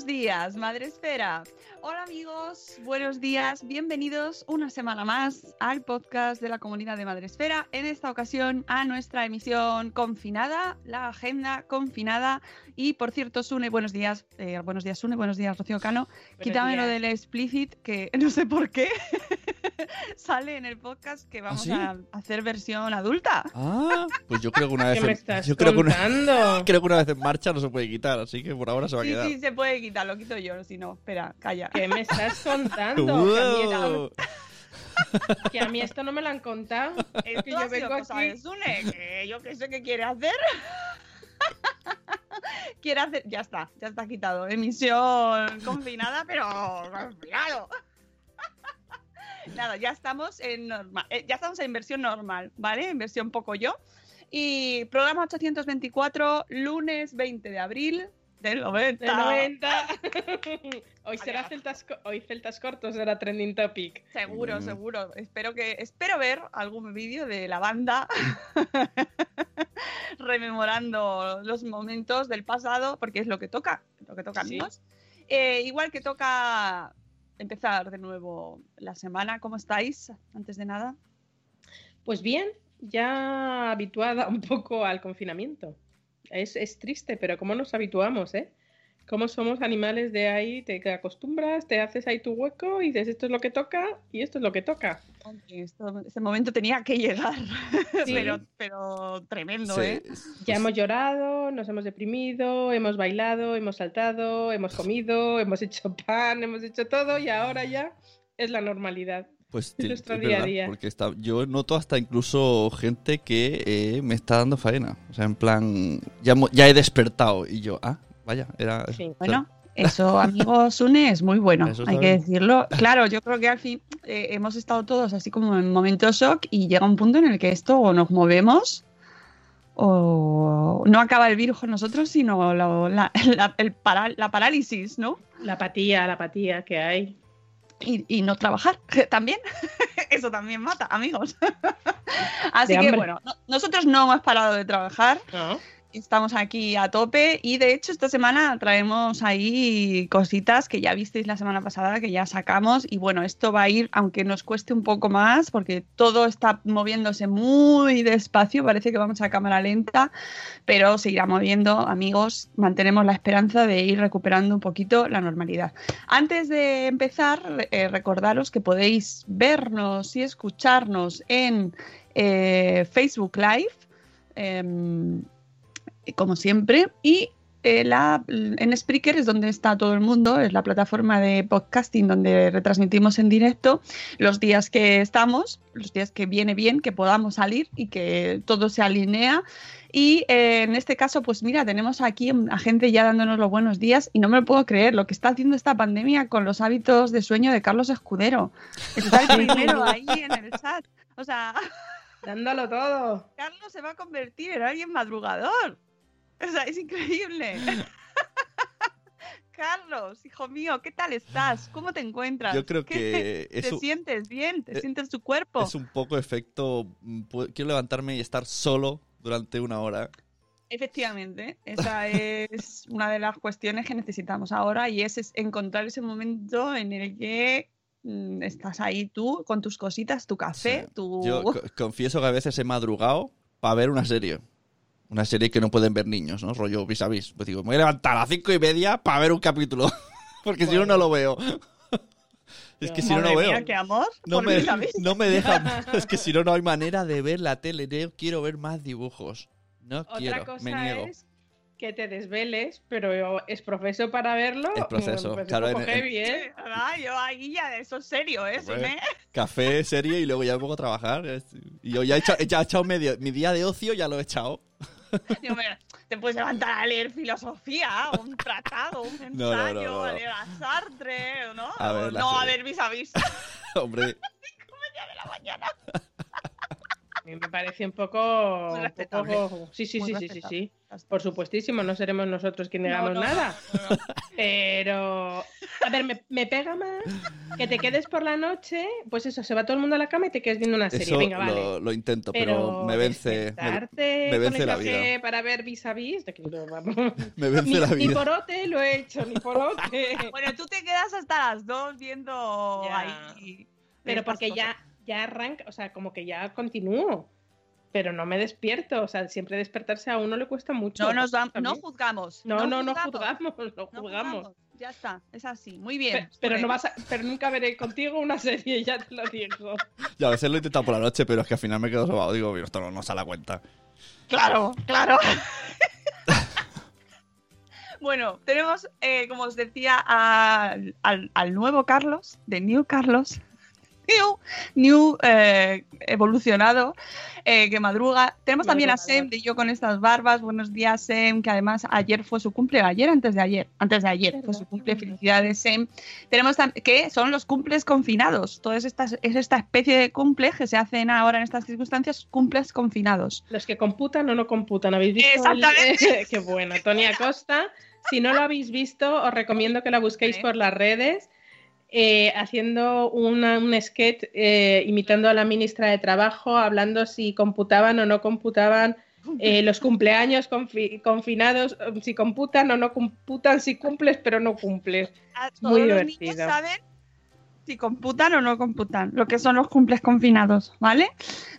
Buenos días, Madre Esfera. Hola amigos, buenos días, bienvenidos una semana más al podcast de la comunidad de Madre Esfera. En esta ocasión a nuestra emisión confinada, la agenda confinada. Y por cierto, Sune, buenos días, eh, buenos días Sune, buenos días Rocío Cano. Quítame lo del explicit, que no sé por qué sale en el podcast que vamos sí? a hacer versión adulta. Ah, pues yo creo que una vez ¿Qué me en- estás yo creo que una, creo que una vez en marcha no se puede quitar, así que por ahora se va a Sí, quedar. sí, se puede quitar, lo quito yo, si no, espera, calla. ¿Qué me estás contando? Que a, mí, Wow. que a mí esto no me lo han contado. Es que yo vengo aquí. Sune, que yo qué sé qué quiere hacer. quiere hacer, ya está, ya está quitado. Emisión confinada, pero confinado. Nada, ya estamos en normal, eh, ya estamos en versión normal, ¿vale? En versión poco yo. Y programa 824, lunes 20 de abril del 90. De 90. hoy será celtas, hoy celtas cortos será trending topic. Seguro, Mm. seguro. Espero que espero ver algún vídeo de la banda rememorando los momentos del pasado, porque es lo que toca, lo que toca, Sí. amigos. Eh, igual que toca empezar de nuevo la semana. ¿Cómo estáis? Antes de nada. Pues bien, ya habituada un poco al confinamiento. Es, es triste, pero ¿cómo nos habituamos, eh? Cómo somos animales de ahí, te acostumbras, te haces ahí tu hueco y dices esto es lo que toca y esto es lo que toca. Esto- este momento tenía que llegar, Sí. pero, pero tremendo, Sí, ¿eh? Ya hemos llorado, nos hemos deprimido, hemos bailado, hemos saltado, hemos comido, hemos hecho pan, hemos hecho todo y ahora ya es la normalidad. Pues nuestro es día a día. porque está, yo noto hasta incluso gente que eh, me está dando faena. O sea, en plan, ya, ya he despertado y yo, ah, vaya, era... Sí. o sea, Bueno, eso, amigo Sune, es muy bueno, Eso hay que bien. decirlo. Claro, yo creo que al fin eh, hemos estado todos así como en momento shock y llega un punto en el que esto o nos movemos o no acaba el virus con nosotros, sino la, la- la- el para- la parálisis, ¿no? La apatía, la apatía que hay. Y, y no trabajar también. Eso también mata, amigos. Así De que hambre. bueno, no- nosotros no hemos parado de trabajar. ¿no? Estamos aquí a tope y de hecho esta semana traemos ahí cositas que ya visteis la semana pasada que ya sacamos y bueno, esto va a ir aunque nos cueste un poco más porque todo está moviéndose muy despacio, parece que vamos a cámara lenta, pero se irá moviendo, amigos, mantenemos la esperanza de ir recuperando un poquito la normalidad. Antes de empezar, eh, recordaros que podéis vernos y escucharnos en eh, Facebook Live. em, como siempre. Y eh, la, en Spreaker es donde está todo el mundo, es la plataforma de podcasting donde retransmitimos en directo los días que estamos, los días que viene bien, que podamos salir y que todo se alinea. Y eh, en este caso, pues mira, tenemos aquí a gente ya dándonos los buenos días y no me lo puedo creer lo que está haciendo esta pandemia con los hábitos de sueño de Carlos Escudero. Está el primero ahí en el chat. O sea, Dándolo todo. Carlos se va a convertir en alguien madrugador. O sea, es increíble. Carlos, hijo mío, ¿qué tal estás? ¿Cómo te encuentras? Yo creo ¿Qué que te, es te un- sientes bien? ¿Te eh, sientes tu cuerpo? Es un poco efecto. mm, Quiero levantarme y estar solo durante una hora. Efectivamente, esa es una de las cuestiones que necesitamos ahora y es, es encontrar ese momento en el que mm, estás ahí tú con tus cositas, tu café, Sí. tu... Yo co- confieso que a veces he madrugado para ver una serie. Una serie que no pueden ver niños, ¿no? Rollo vis a vis. Pues digo, me voy a levantar a las cinco y media para ver un capítulo. Porque si no, no lo veo. es que si no, no veo. mía, qué amor. No me, no me dejan. Es que si no, no hay manera de ver la tele. Yo quiero ver más dibujos. No Otra quiero. cosa me niego. es que te desveles, pero es proceso para verlo. Es proceso, pues claro, un poco en- en- heavy, ¿eh? Ah, yo ahí ya, eso es serio, ¿eh? Me- Café, serie y luego ya me pongo a trabajar. Y yo ya he echado, ya he echado medio, mi día de ocio, ya lo he echado. Te puedes levantar a leer filosofía, un tratado, un ensayo, No, no, no, a leer a Sartre, ¿no? A ver, no, a serie. ver vis a vis. Hombre, de la mañana. Mí me parece un poco. Muy un poco- Sí, sí, Muy sí, sí, sí, sí. Por supuestísimo, no seremos nosotros quienes digamos No, no, nada. no, no. Pero, a ver, me, me pega más que te quedes por la noche, pues eso, se va todo el mundo a la cama y te quedes viendo una serie. eso Venga, vale. lo, lo intento, pero, Pero, me vence. Me, me vence la vida. para ver vis a vis, vamos. me vence ni, la ni vida. porote lo he hecho, ni porote. Bueno, tú te quedas hasta las dos viendo ahí. Pero porque cosas. ya, ya arranca, o sea, como que ya continúo. Pero no me despierto, o sea, siempre despertarse a uno le cuesta mucho. No nos vamos, no juzgamos. No, no, no juzgamos, no no juzgamos. Ya está, es así. Muy bien. Pe- Pero, no vas a- pero nunca veré contigo una serie, ya te lo digo. Ya, a veces lo he intentado por la noche, pero es que al final me quedo sobado. Digo, "Mira, esto no nos sale a cuenta. Claro, claro. bueno, tenemos, eh, como os decía, al, al- al nuevo Carlos, de New Carlos. New, new eh, evolucionado, eh, que madruga. Tenemos también a. Sem, de Yo con estas barbas. Buenos días, Sem, que además ayer fue su cumple, ayer antes de ayer, antes de ayer fue su cumple. Felicidades, Sem. Tenemos que son los cumples confinados. Todas estas, es esta especie de cumple que se hacen ahora en estas circunstancias, cumples confinados. Los que computan o no computan, ¿habéis visto? el- Exactamente. Qué buena, Tony Acosta. Si no lo habéis visto, os recomiendo que la busquéis por las redes. Eh, haciendo una- un sketch eh, imitando a la ministra de Trabajo, hablando si computaban o no computaban eh, los cumpleaños confi- confinados, eh, si computan o no computan, si cumples pero no cumples. a Muy todos los niños divertido. saben si computan o no computan, lo que son los cumples confinados, ¿vale?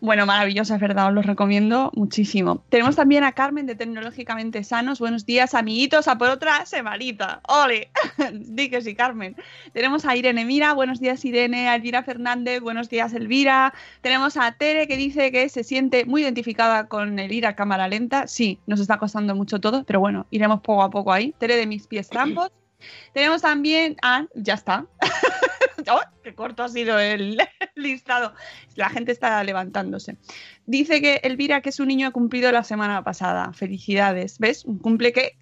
Bueno, maravilloso, es verdad, os los recomiendo muchísimo. Tenemos también a Carmen de Tecnológicamente Sanos. Buenos días, amiguitos, a por otra semanita. ¡Ole! Di que sí, Carmen. Tenemos a Irene Mira, buenos días, Irene, a Elvira Fernández, buenos días, Elvira. Tenemos a Tere que dice que se siente muy identificada con el ir a cámara lenta. Sí, nos está costando mucho todo, pero bueno, iremos poco a poco ahí. Tere de mis pies trampos. Tenemos también a. Ya está. ¡Oh, ¡Qué corto ha sido el listado! La gente está levantándose. Dice que Elvira, que es un niño, ha cumplido la semana pasada. Felicidades. ¿Ves? Un cumple que,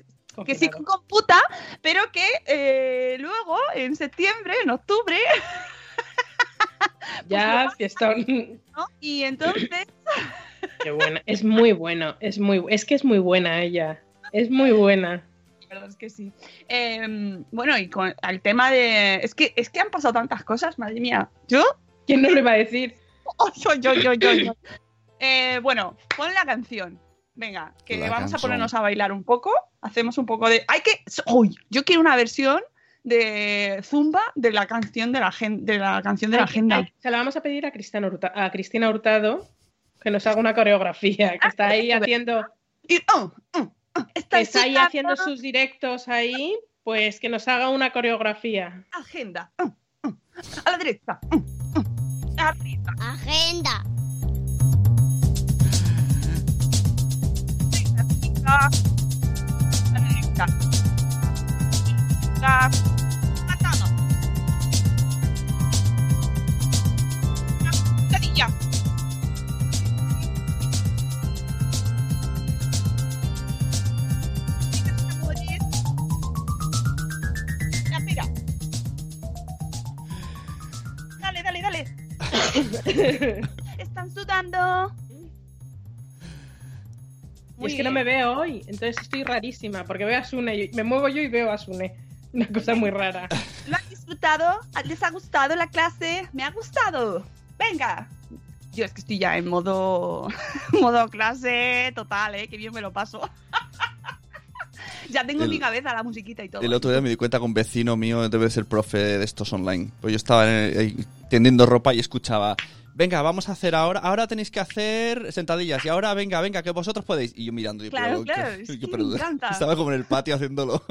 que sí computa, pero que eh, luego, en septiembre, en octubre, Ya, fiestón. ¿no? Y entonces. Qué buena. Es muy bueno, es muy, es que es muy buena ella. Es muy buena. Verdad es que sí. Eh, bueno, y con el tema de. Es que, es que han pasado tantas cosas, madre mía. ¿Yo? ¿Quién no lo iba a decir? Oh, yo, yo, yo, yo, yo. Eh, bueno, pon la canción. Venga, que La vamos a ponernos a bailar un poco. Hacemos un poco de. Hay que. ¡Uy! Yo quiero una versión de Zumba de la canción de la, gen- de la canción de la agenda. ay, se la vamos a pedir a Cristina, Hurta- a Cristina Hurtado que nos haga una coreografía, que está ahí haciendo, Y, oh, oh, oh, esta que es está ahí haciendo sus directos ahí, pues que nos haga una coreografía. agenda. A la derecha. Arriba. Agenda. A Están sudando. Y es que no me veo hoy, entonces estoy rarísima, porque veo a Sune, y me muevo yo y veo a Sune. Una cosa muy rara. ¿Lo han disfrutado? ¿Les ha gustado la clase? Me ha gustado. Venga. Yo es que estoy ya en modo modo clase total, ¿eh? Que bien me lo paso. ya tengo en El- mi cabeza la musiquita y todo. El otro día me di cuenta que un vecino mío debe ser profe de estos online. Pues yo estaba en- ahí tendiendo ropa y escuchaba, venga, vamos a hacer ahora, ahora tenéis que hacer sentadillas y ahora venga, venga, que vosotros podéis. Y yo mirando, y, Claro, pero, claro, ¿qué- es qué- que pero- me encanta. estaba como en el patio haciéndolo.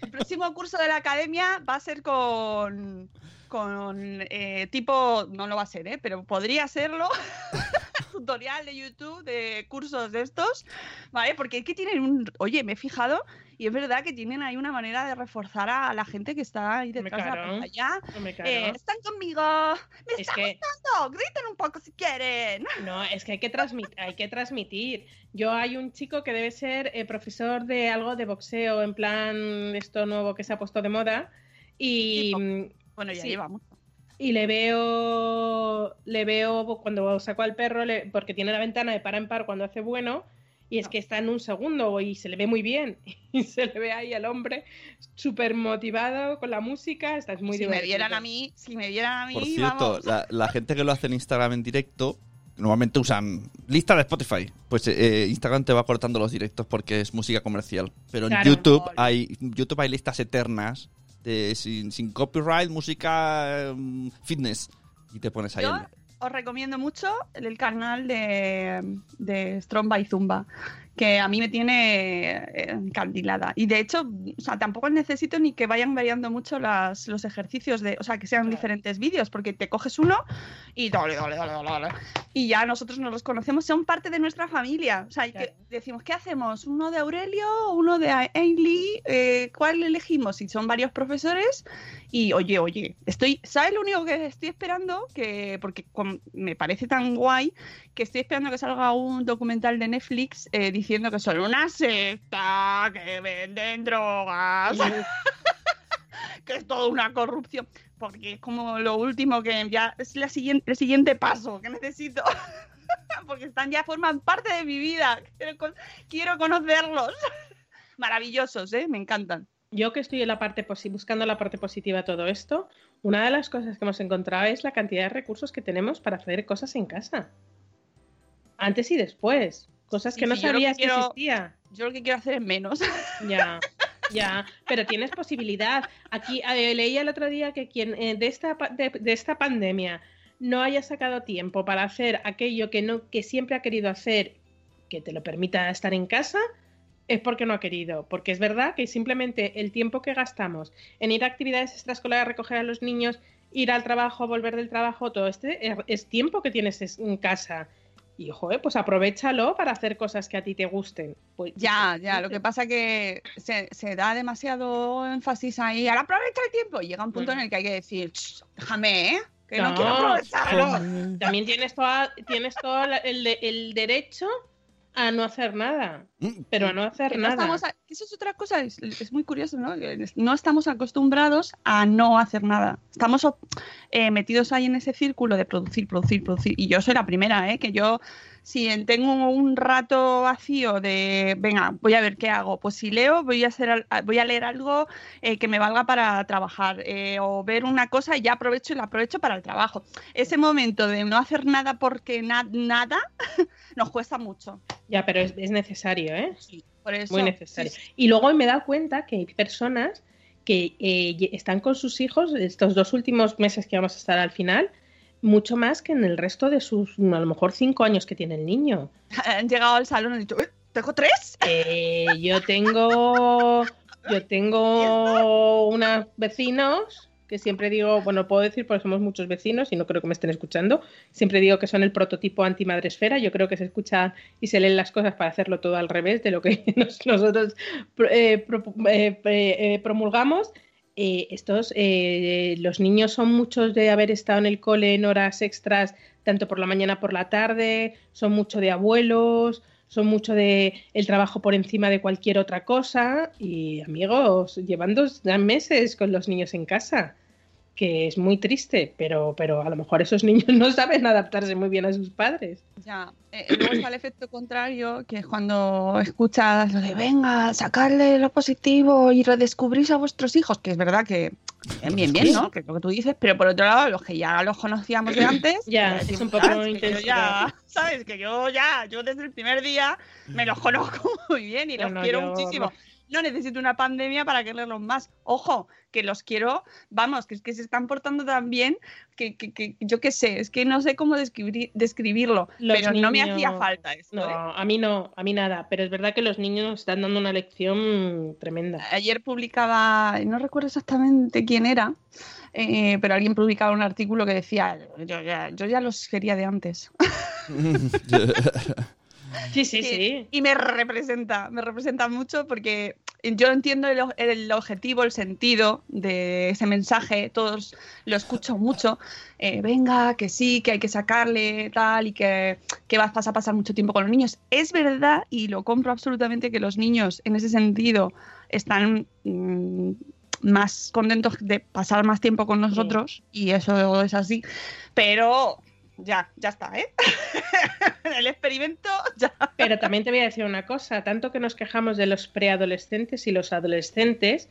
El próximo curso de la academia va a ser con con eh, tipo, no lo va a ser, ¿eh? pero podría serlo, tutorial de YouTube de cursos de estos, ¿vale? Porque es que tienen un, oye, me he fijado y es verdad que tienen ahí una manera de reforzar a la gente que está ahí detrás de la pantalla. Claro. Eh, están conmigo, me Es está que- gustando, griten un poco si quieren. No, es que hay que, transmit- hay que transmitir. Yo hay un chico que debe ser eh, profesor de algo de boxeo, en plan esto nuevo que se ha puesto de moda. Y, Tipo. Bueno, ya Sí. llevamos. y le veo, le veo cuando saco al perro, le- porque tiene la ventana de par en par cuando hace bueno, y es No. que está en un segundo y se le ve muy bien. Y se le ve ahí al hombre súper motivado con la música. Está es muy si me vieran a mí, si me vieran a mí, Por cierto, vamos. la, la gente que lo hace en Instagram en directo, normalmente usan lista de Spotify. Pues eh, Instagram te va cortando los directos porque es música comercial. Pero en. YouTube hay YouTube hay listas eternas de sin, sin copyright, música em, fitness. Y te pones ahí. Yo el- os recomiendo mucho el, el canal de, de Strong by Zumba, que a mí me tiene eh, encandilada. Y de hecho, o sea, tampoco necesito ni que vayan variando mucho las, los ejercicios, de, o sea, que sean Claro. diferentes vídeos, porque te coges uno y dale, dale, dale, dale, dale. Y ya nosotros nos los conocemos, son parte de nuestra familia. O sea, que decimos, ¿qué hacemos? ¿Uno de Aurelio? ¿Uno de Ainley? Eh, ¿Cuál elegimos? Y son varios profesores y oye, oye, estoy, ¿sabes lo único que estoy esperando? Que, porque me parece tan guay que estoy esperando que salga un documental de Netflix eh, diciendo que son una secta, que venden drogas, que es toda una corrupción. Porque es como lo último que ya es la siguiente, el siguiente paso que necesito. porque están ya forman parte de mi vida. Quiero, con- quiero conocerlos. Maravillosos, ¿eh? Me encantan. Yo que estoy en la parte buscando la parte positiva de todo esto, una de las cosas que hemos encontrado es la cantidad de recursos que tenemos para hacer cosas en casa. Antes y después. Cosas Sí, que no sí, que sabías que, existía. Yo lo que quiero hacer es menos. Ya, ya. Pero tienes posibilidad. Aquí eh, leía el otro día que quien eh, de, esta, de, de esta pandemia no haya sacado tiempo para hacer aquello que, no, que siempre ha querido hacer, que te lo permita estar en casa, es porque no ha querido. Porque es verdad que simplemente el tiempo que gastamos en ir a actividades extraescolares, recoger a los niños, ir al trabajo, volver del trabajo, todo este es, tiempo que tienes es- en casa. Y, joder, pues aprovechalo para hacer cosas que a ti te gusten. Pues, Ya, ya, lo que pasa que se, se da demasiado énfasis ahí. Ahora aprovecha el tiempo. Y llega un punto en el que hay que decir, "Ch, déjame, ¿eh? Que no, No, quiero aprovecharlo. También tienes, toda, tienes todo el, el derecho a no hacer nada. Mm, Pero a no hacer Que no nada. estamos a- eso es otra cosa, es, es muy curioso, ¿no? No estamos acostumbrados a no hacer nada. Estamos eh, metidos ahí en ese círculo de producir, producir, producir. Y yo soy la primera, ¿eh? Que yo, si en- tengo un rato vacío de, venga, voy a ver qué hago, pues si leo, voy a, hacer, voy a leer algo eh, que me valga para trabajar. eh, o ver una cosa y ya aprovecho y la aprovecho para el trabajo. Ese momento de no hacer nada porque na- nada nos cuesta mucho. Ya, pero es, es necesario, ¿eh? Por eso, Muy necesario. sí, sí. Y luego me he dado cuenta que hay personas que eh, están con sus hijos estos dos últimos meses que vamos a estar al final, mucho más que en el resto de sus, a lo mejor, cinco años que tiene el niño. Han llegado al salón y han dicho, "Eh, ¿tengo tres? Eh, yo tengo yo tengo unos vecinos que siempre digo, bueno, puedo decir porque somos muchos vecinos y no creo que me estén escuchando, siempre digo que son el prototipo antimadresfera, yo creo que se escuchan y se leen las cosas para hacerlo todo al revés de lo que nos- nosotros eh, pro- eh, eh, promulgamos. Eh, estos, eh, los niños son muchos de haber estado en el cole en horas extras, tanto por la mañana por la tarde, son mucho de abuelos, son mucho de el trabajo por encima de cualquier otra cosa y amigos, llevan dos meses con los niños en casa, que es muy triste, pero, pero a lo mejor esos niños no saben adaptarse muy bien a sus padres. Ya, eh, luego está el efecto contrario, que es cuando escuchas lo de venga, sacarle lo positivo y redescubrís a vuestros hijos, que es verdad que bien, bien, bien, ¿no? Que es lo que tú dices, pero por otro lado, los que ya los conocíamos de antes, Ya, decimos, es un poco "Ah, yo intensidad". ya, ¿sabes? Que yo ya, yo desde el primer día me los conozco muy bien y No, los no, quiero yo- muchísimo. No necesito una pandemia para quererlos más. Ojo, que los quiero, vamos, que es que se están portando tan bien que, que- que yo qué sé, es que no sé cómo describir, describirlo, Los pero no me hacía falta esto. No, ¿eh? a mí no, a mí nada, pero es verdad que los niños están dando una lección tremenda. Ayer publicaba, no recuerdo exactamente quién era, eh, pero alguien publicaba un artículo que decía, yo ya, yo ya los quería de antes. Sí, sí, sí. Y me representa, me representa mucho porque yo entiendo el, el objetivo, el sentido de ese mensaje, todos lo escucho mucho. eh, venga, que sí, que hay que sacarle tal y que, que vas vas a pasar mucho tiempo con los niños. Es verdad y lo compro absolutamente que los niños en ese sentido están mm, más contentos de pasar más tiempo con nosotros y eso es así. Pero ya, ya está, ¿eh? el experimento ya. Pero también te voy a decir una cosa, tanto que nos quejamos de los preadolescentes y los adolescentes,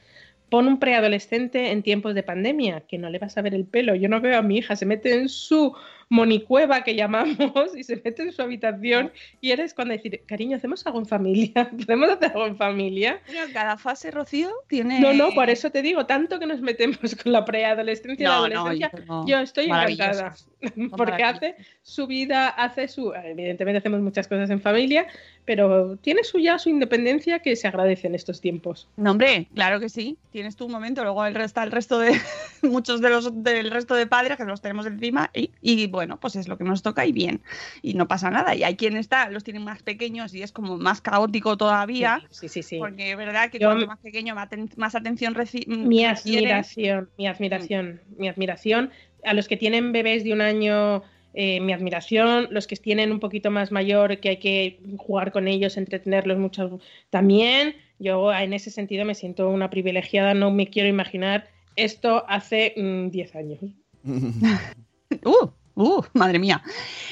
pon un preadolescente en tiempos de pandemia, que no le vas a ver el pelo. Yo no veo a mi hija, se mete en su monicueva que llamamos y se mete en su habitación y eres cuando decir, cariño, ¿hacemos algo en familia? ¿Podemos hacer algo en familia? Bueno, cada fase, Rocío, tiene. No, no, por eso te digo, tanto que nos metemos con la preadolescencia y la No, no, adolescencia, yo no. yo estoy Maravilloso. encantada. Porque hace su vida, hace su. Evidentemente hacemos muchas cosas en familia, pero tiene su ya su independencia que se agradece en estos tiempos. No, hombre, claro que sí. Tienes tu momento, luego el resto, el resto de muchos de los del resto de padres que los tenemos encima y, y, bueno, pues es lo que nos toca y bien. Y no pasa nada. Y hay quien está, los tienen más pequeños y es como más caótico todavía. Sí, sí, sí. Porque es verdad que Yo- cuanto más pequeño, más, aten- más atención reci- Mi requiere. admiración, mi admiración, mi admiración. A los que tienen bebés de un año, eh, mi admiración. Los que tienen un poquito más mayor, que hay que jugar con ellos, entretenerlos mucho, también. Yo en ese sentido me siento una privilegiada, no me quiero imaginar esto hace mm, 10 años. Uh, uh, madre mía.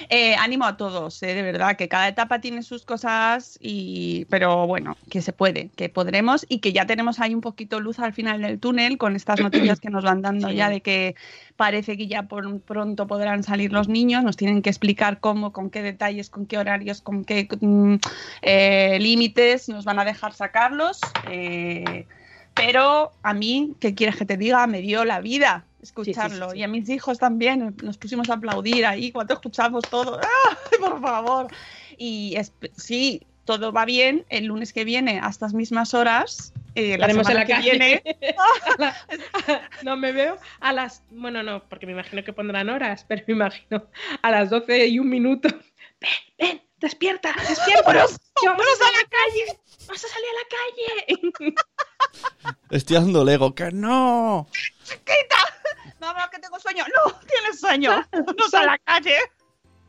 Eh, ánimo a todos, eh, de verdad, que cada etapa tiene sus cosas, y, pero bueno, que se puede, que podremos y que ya tenemos ahí un poquito luz al final del túnel con estas noticias que nos van dando Sí. ya de que parece que ya por pronto podrán salir los niños, nos tienen que explicar cómo, con qué detalles, con qué horarios, con qué mm, eh, límites nos van a dejar sacarlos. eh, pero a mí, ¿qué quieres que te diga? Me dio la vida escucharlo. Sí, sí, sí. Y a mis hijos también. Nos pusimos a aplaudir ahí cuando escuchamos todo. ¡Ah! Por favor. Y es- sí, todo va bien. El lunes que viene, a estas mismas horas, eh, la Estaremos en semana la que calle. viene. A la- no me veo a las. Bueno, no, porque me imagino que pondrán horas, pero me imagino a las 12 y un minuto. Ven, ven, despierta, despierta. vamos a la calle. Vamos a salir a la calle. Estoy dando Lego, que no. Mamá, que tengo sueño. No, tienes sueño. Vamos a la calle.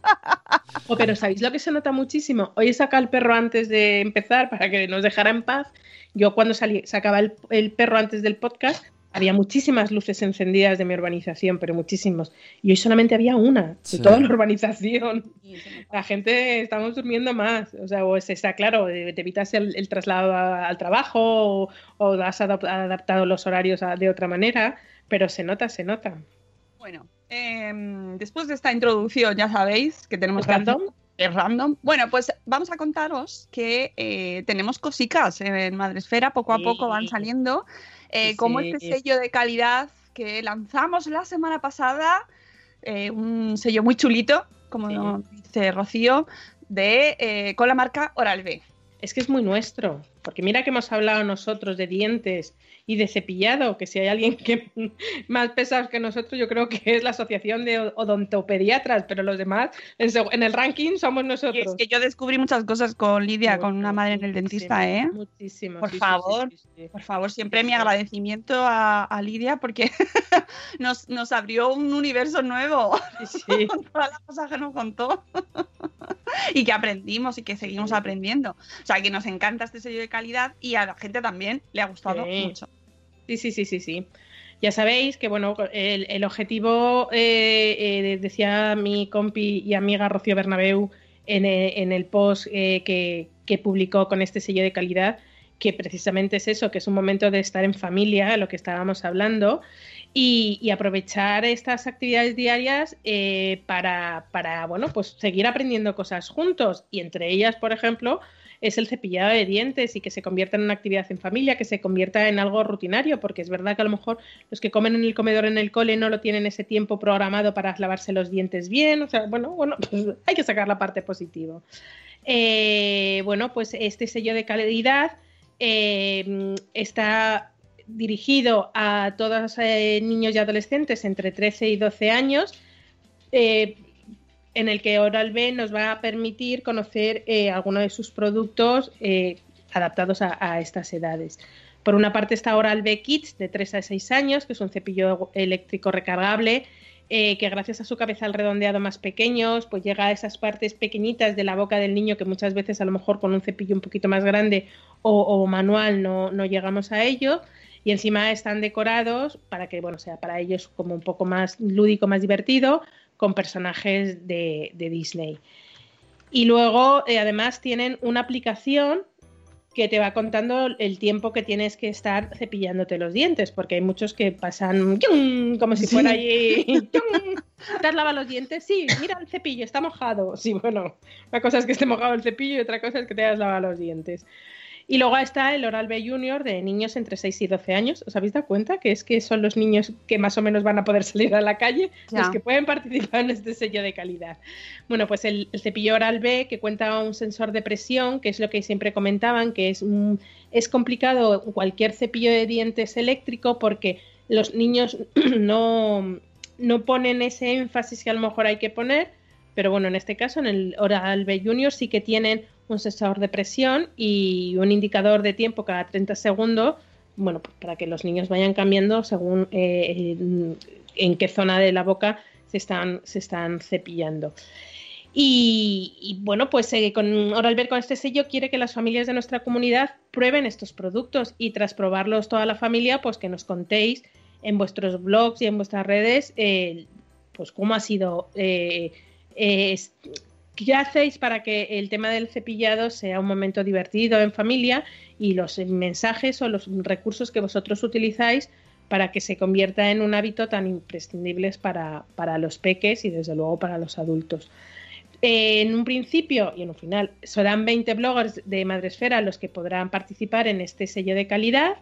Oh, pero ¿sabéis lo que se nota muchísimo? Hoy he sacado al perro antes de empezar para que nos dejara en paz. Yo cuando salí, sacaba el, el perro antes del podcast, había muchísimas luces encendidas de mi urbanización, pero muchísimos. Y hoy solamente había una de Sí. toda la urbanización. La gente estamos durmiendo más. O sea, o se está claro, te evitas el, el traslado a- al trabajo o, o has adap- adaptado los horarios a- de otra manera, pero se nota, se nota. Bueno, em, después de esta introducción, ya sabéis que tenemos Random. es random. Bueno, pues vamos a contaros que eh, tenemos cositas en Madresfera, poco a Sí. poco van saliendo, eh, Sí, como sí. este sello de calidad que lanzamos la semana pasada, eh, un sello muy chulito, como Sí. dice Rocío, de, eh, con la marca Oral B. Es que es muy nuestro. Porque mira que hemos hablado nosotros de dientes y de cepillado, que si hay alguien que más pesado que nosotros, yo creo que es la Asociación de Odontopediatras, pero los demás en, el ranking somos Y nosotros. es que yo descubrí muchas cosas con Lidia, con una madre en el dentista, ¿eh? Muchísimo. Por sí, favor. sí, sí, sí. Por favor, siempre mi agradecimiento a, a Lidia porque nos, nos abrió un universo nuevo Sí, todas las cosas que nos contó y que aprendimos y que seguimos aprendiendo. O sea, que nos encanta este sello de calidad y a la gente también le ha gustado Sí. mucho. Sí, sí, sí, sí, sí. Ya sabéis que bueno, el, el objetivo, eh, eh, decía mi compi y amiga Rocío Bernabeu en el, en el post eh, que, que publicó con este sello de calidad, que precisamente es eso, que es un momento de estar en familia, lo que estábamos hablando, y, aprovechar estas actividades diarias eh, para, para, bueno, pues seguir aprendiendo cosas juntos. Y entre ellas, por ejemplo, es el cepillado de dientes y que se convierta en una actividad en familia, que se convierta en algo rutinario, porque es verdad que a lo mejor los que comen en el comedor en el cole no lo tienen ese tiempo programado para lavarse los dientes bien, o sea, bueno, bueno, pues hay que sacar la parte positiva. Eh, bueno, pues este sello de calidad eh, está dirigido a todos eh, niños y adolescentes entre 13 y 12 años, eh, en el que Oral B nos va a permitir conocer eh, algunos de sus productos eh, adaptados a, estas edades. Por una parte está Oral B Kids de 3 a 6 años, que es un cepillo eléctrico recargable que gracias a su cabezal redondeado más pequeños, pues llega a esas partes pequeñitas de la boca del niño que muchas veces a lo mejor con un cepillo un poquito más grande o, o manual no, no llegamos a ello. Y encima están decorados para que, bueno, sea para ellos como un poco más lúdico, más divertido, con personajes de, de Disney. Y luego, eh, además, tienen una aplicación que te va contando el tiempo que tienes que estar cepillándote los dientes, porque hay muchos que pasan ¡yum! como si fuera allí. ¡yum! ¿Te has lavado los dientes? Sí, mira el cepillo, está mojado. Sí, bueno, una cosa es que esté mojado el cepillo y otra cosa es que te hayas lavado los dientes. Y luego está el Oral B Junior de niños entre 6 y 12 años. ¿Os habéis dado cuenta que es que son los niños que más o menos van a poder salir a la calle Ya. los que pueden participar en este sello de calidad? Bueno, pues el, el cepillo Oral B que cuenta un sensor de presión, que es lo que siempre comentaban, que es, un- es complicado cualquier cepillo de dientes eléctrico porque los niños no, no ponen ese énfasis que a lo mejor hay que poner, pero bueno, en este caso, en el Oral B Junior sí que tienen un sensor de presión y un indicador de tiempo cada 30 segundos, bueno, pues para que los niños vayan cambiando según eh, en, qué zona de la boca se están, se están cepillando. Y, bueno, pues eh, con Oral-B con este sello quiere que las familias de nuestra comunidad prueben estos productos y tras probarlos toda la familia, pues que nos contéis en vuestros blogs y en vuestras redes, eh, pues cómo ha sido, eh, qué hacéis para que el tema del cepillado sea un momento divertido en familia y los mensajes o los recursos que vosotros utilizáis para que se convierta en un hábito tan imprescindible para, para los peques y desde luego para los adultos. En un principio y en un final serán 20 bloggers de Madresfera los que podrán participar en este sello de calidad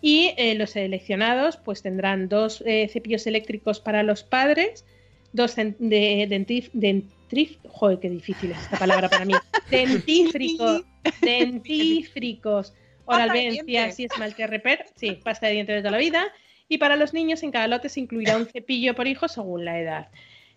y eh, los seleccionados pues tendrán dos eh, cepillos eléctricos para los padres, dos de, dentif, dentrif- joder, qué difícil es esta palabra para mí, dentífricos, dentífricos, Pasta de y esmalte repair, sí, pasta de dientes de toda la vida, y para los niños en cada lote se incluirá un cepillo por hijo según la edad.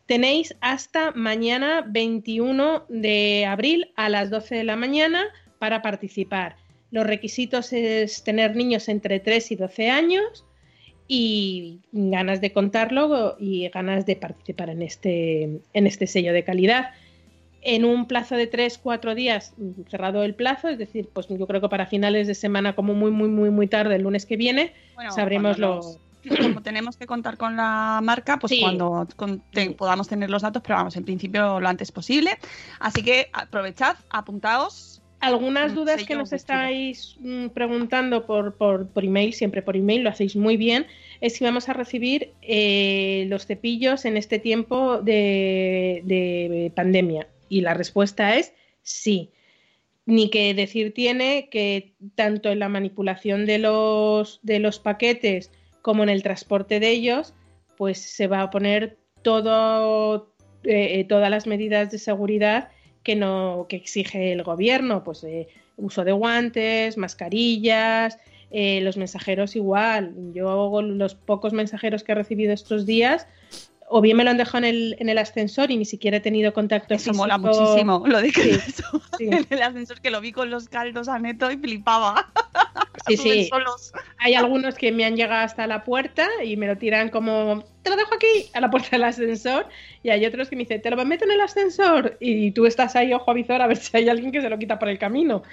Tenéis hasta mañana 21 de abril a las 12 de la mañana para participar. Los requisitos es tener niños entre 3 y 12 años y ganas de contarlo y ganas de participar en este, en este sello de calidad. En un plazo de 3-4 días, mm, cerrado el plazo, es decir, pues yo creo que para finales de semana, como muy, muy, muy, muy tarde, el lunes que viene, Bueno, sabremos lo, como tenemos que contar con la marca, pues Sí. cuando con- te- podamos tener los datos, pero vamos, en principio lo antes posible. Así que aprovechad, apuntaos. Algunas Mm, dudas que nos estáis mm, preguntando por, por, por email, siempre por email, lo hacéis muy bien, es si vamos a recibir eh, los cepillos en este tiempo de, de pandemia. Y la respuesta es sí. Ni que decir tiene que tanto en la manipulación de los, de los paquetes como en el transporte de ellos, pues se va a poner todo, eh, eh, todas las medidas de seguridad que no que exige el gobierno, pues eh, uso de guantes, mascarillas, eh, los mensajeros igual. Yo los pocos mensajeros que he recibido estos días, o bien me lo han dejado en el, en el ascensor y ni siquiera he tenido contacto Eso físico. mola muchísimo. Lo de que Sí, sí. en el ascensor que lo vi con los caldos a neto y flipaba. Sí, sí. solos. Hay algunos que me han llegado hasta la puerta y me lo tiran como, te lo dejo aquí, a la puerta del ascensor. Y hay otros que me dicen, te lo meto en el ascensor. Y tú estás ahí, ojo a visor, a ver si hay alguien que se lo quita por el camino.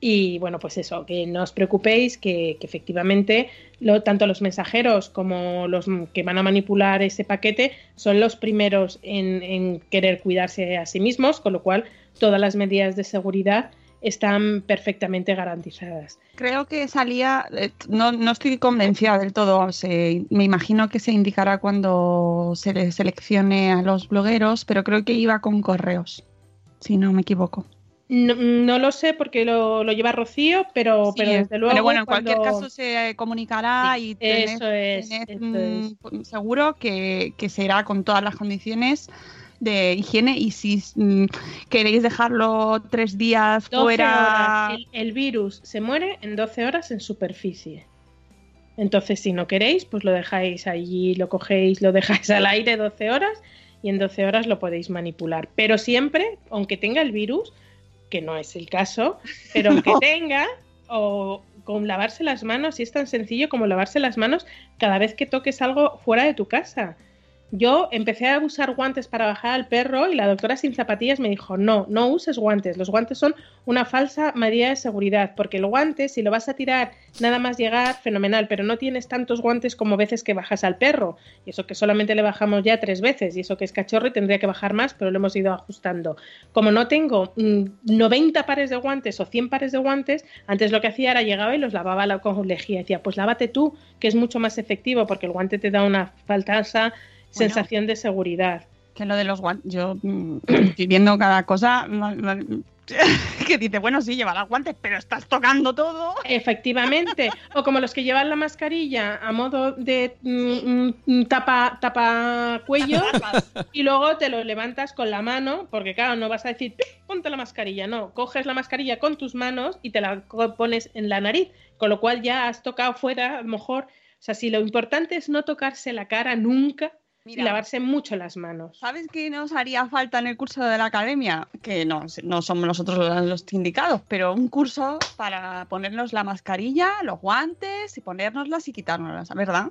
Y bueno, pues eso, que no os preocupéis, que, que efectivamente lo, tanto los mensajeros como los que van a manipular ese paquete son los primeros en, en querer cuidarse a sí mismos, con lo cual todas las medidas de seguridad están perfectamente garantizadas. Creo que salía, eh, no, no estoy convencida del todo, se- me imagino que se indicará cuando se le seleccione a los blogueros, pero creo que iba con correos, si no me equivoco. No, no lo sé porque lo, lo lleva Rocío, pero, Sí, pero desde luego. pero bueno, en cuando- cualquier caso se comunicará Sí, y tened- eso es, tened, eso mm, seguro que, que será con todas las condiciones de higiene y si mm, queréis dejarlo tres días 12 fuera horas. El, el virus se muere en 12 horas en superficie. Entonces, si no queréis, pues lo dejáis allí, lo cogéis, lo dejáis al aire 12 horas y en 12 horas lo podéis manipular. Pero siempre, aunque tenga el virus, que no es el caso, pero aunque No. tenga, o con lavarse las manos, y es tan sencillo como lavarse las manos cada vez que toques algo fuera de tu casa. Yo empecé a usar guantes para bajar al perro y la doctora sin zapatillas me dijo, no, no uses guantes, los guantes son una falsa medida de seguridad, porque el guante, si lo vas a tirar nada más llegar, fenomenal, pero no tienes tantos guantes como veces que bajas al perro, y eso que solamente le bajamos ya tres veces, y eso que es cachorro y tendría que bajar más, pero lo hemos ido ajustando. Como no tengo mm, 90 pares de guantes o 100 pares de guantes, antes lo que hacía era llegaba y los lavaba la- con lejía, decía, pues lávate tú, que es mucho más efectivo, porque el guante te da una falsa Bueno. sensación de seguridad. que lo de los guantes, yo mm, estoy viendo cada cosa ma- ma- que dice, bueno, sí, llevarás guantes, pero estás tocando todo. Efectivamente. O como los que llevan la mascarilla a modo de mm, mm, tapa, tapa cuello y luego te lo levantas con la mano, porque claro, no vas a decir, ponte la mascarilla, no, coges la mascarilla con tus manos y te la pones en la nariz, con lo cual ya has tocado fuera, a lo mejor, o sea, si lo importante es no tocarse la cara nunca Mira. y lavarse mucho las manos. ¿Sabes qué nos haría falta en el curso de la academia? Que no, no somos nosotros los, los indicados, pero un curso para ponernos la mascarilla, los guantes y ponérnoslas y quitárnoslas, ¿verdad?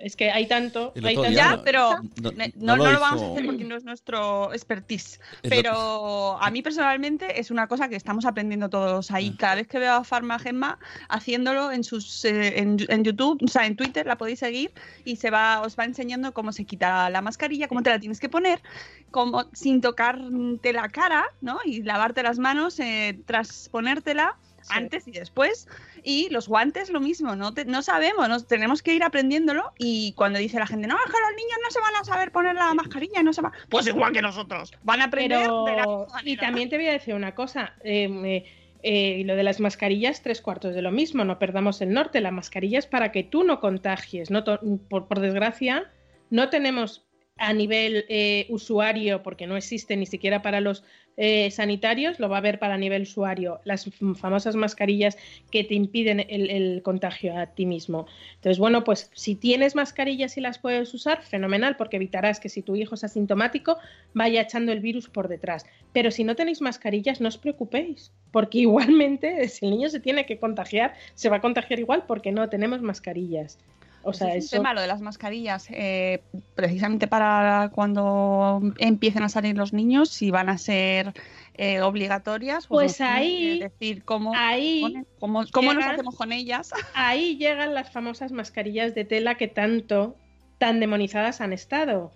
Es que hay tanto, hay tanto- Ya, no- pero no- no no, lo no lo vamos a hacer porque no es nuestro expertise. Pero a mí personalmente es una cosa que estamos aprendiendo todos Mm. ahí. Cada vez que veo a Farma Gemma haciéndolo en sus eh, en, en YouTube, o sea, en Twitter la podéis seguir y se va os va enseñando cómo se quita la mascarilla, cómo te la tienes que poner, cómo sin tocarte la cara, ¿no? Y lavarte las manos eh, tras ponértela. Antes y después. Y los guantes lo mismo, no, te- no sabemos, nos tenemos que ir aprendiéndolo. Y cuando dice la gente, no, es que los niños no se van a saber poner la mascarilla, no se van. Pues igual que nosotros, van a aprender de la y también te voy a decir una cosa. eh, me- eh, lo de las mascarillas, tres cuartos de lo mismo, no perdamos el norte. La mascarilla es para que tú no contagies. No por, por desgracia, no tenemos a nivel eh, usuario, porque no existe ni siquiera para los eh, sanitarios, lo va a haber para nivel usuario, las famosas mascarillas que te impiden el, el contagio a ti mismo. Entonces, bueno, pues si tienes mascarillas y las puedes usar, fenomenal, porque evitarás que si tu hijo es asintomático, vaya echando el virus por detrás. Pero si no tenéis mascarillas, no os preocupéis, porque igualmente, si el niño se tiene que contagiar, se va a contagiar igual porque no tenemos mascarillas. O sea, es eso. un tema lo de las mascarillas, eh, precisamente para cuando empiecen a salir los niños, si van a ser eh, obligatorias. Pues tienen ahí- que decir cómo, ahí cómo, cómo nos hacemos con ellas. ahí llegan las famosas mascarillas de tela que tanto, tan demonizadas han estado.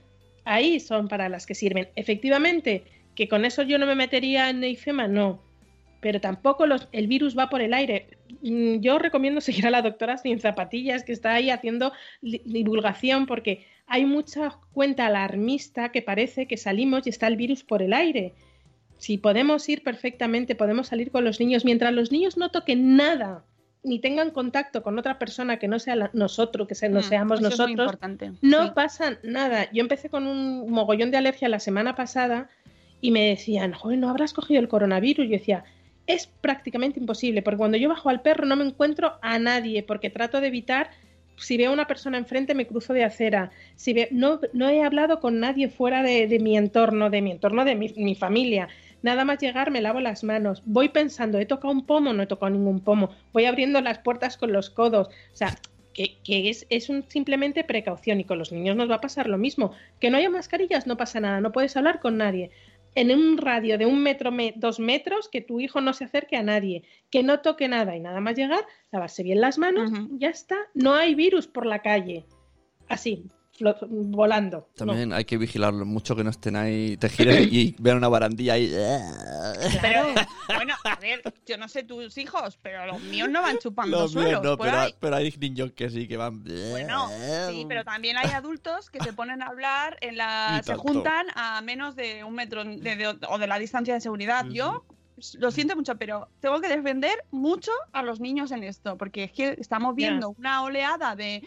Ahí son para las que sirven. Efectivamente, que con eso yo no me metería en Neifema, no. Pero tampoco los, el virus va por el aire. Mm, Yo recomiendo seguir a la doctora sin zapatillas, que está ahí haciendo divulgación, porque hay mucha cuenta alarmista que parece que salimos y está el virus por el aire. Si podemos ir perfectamente, podemos salir con los niños, mientras los niños no toquen nada, ni tengan contacto con otra persona que no sea la- nosotros, que se, no Mm, seamos eso es muy nosotros, importante. no Sí. pasa nada. Yo empecé con un mogollón de alergia la semana pasada y me decían, joder, ¿no habrás cogido el coronavirus? Yo decía, es prácticamente imposible, porque cuando yo bajo al perro no me encuentro a nadie, porque trato de evitar, si veo a una persona enfrente me cruzo de acera, si ve- no, no he hablado con nadie fuera de, de mi entorno, de mi entorno, de mi, mi familia. Nada más llegar me lavo las manos, voy pensando, ¿he tocado un pomo? No he tocado ningún pomo, voy abriendo las puertas con los codos, o sea, que, que es, es un, simplemente precaución y con los niños nos va a pasar lo mismo. Que no haya mascarillas, no pasa nada, no puedes hablar con nadie. En un radio de un metro, me- dos metros, que tu hijo no se acerque a nadie, que no toque nada y nada más llegar, lavarse bien las manos, ya está. No hay virus por la calle. Así, volando. No. También hay que vigilarlo mucho que no estén ahí, te gires y vean una barandilla ahí. Pero, bueno, a ver, yo no sé tus hijos, pero los míos no van chupando Los míos suelos no, por pero, ahí. pero hay niños que sí, que van. Bueno, sí, pero también hay adultos que se ponen a hablar en la, se juntan a menos de un metro de- de- o de la distancia de seguridad. Yo lo siento mucho, pero tengo que defender mucho a los niños en esto, porque es que estamos viendo una oleada de,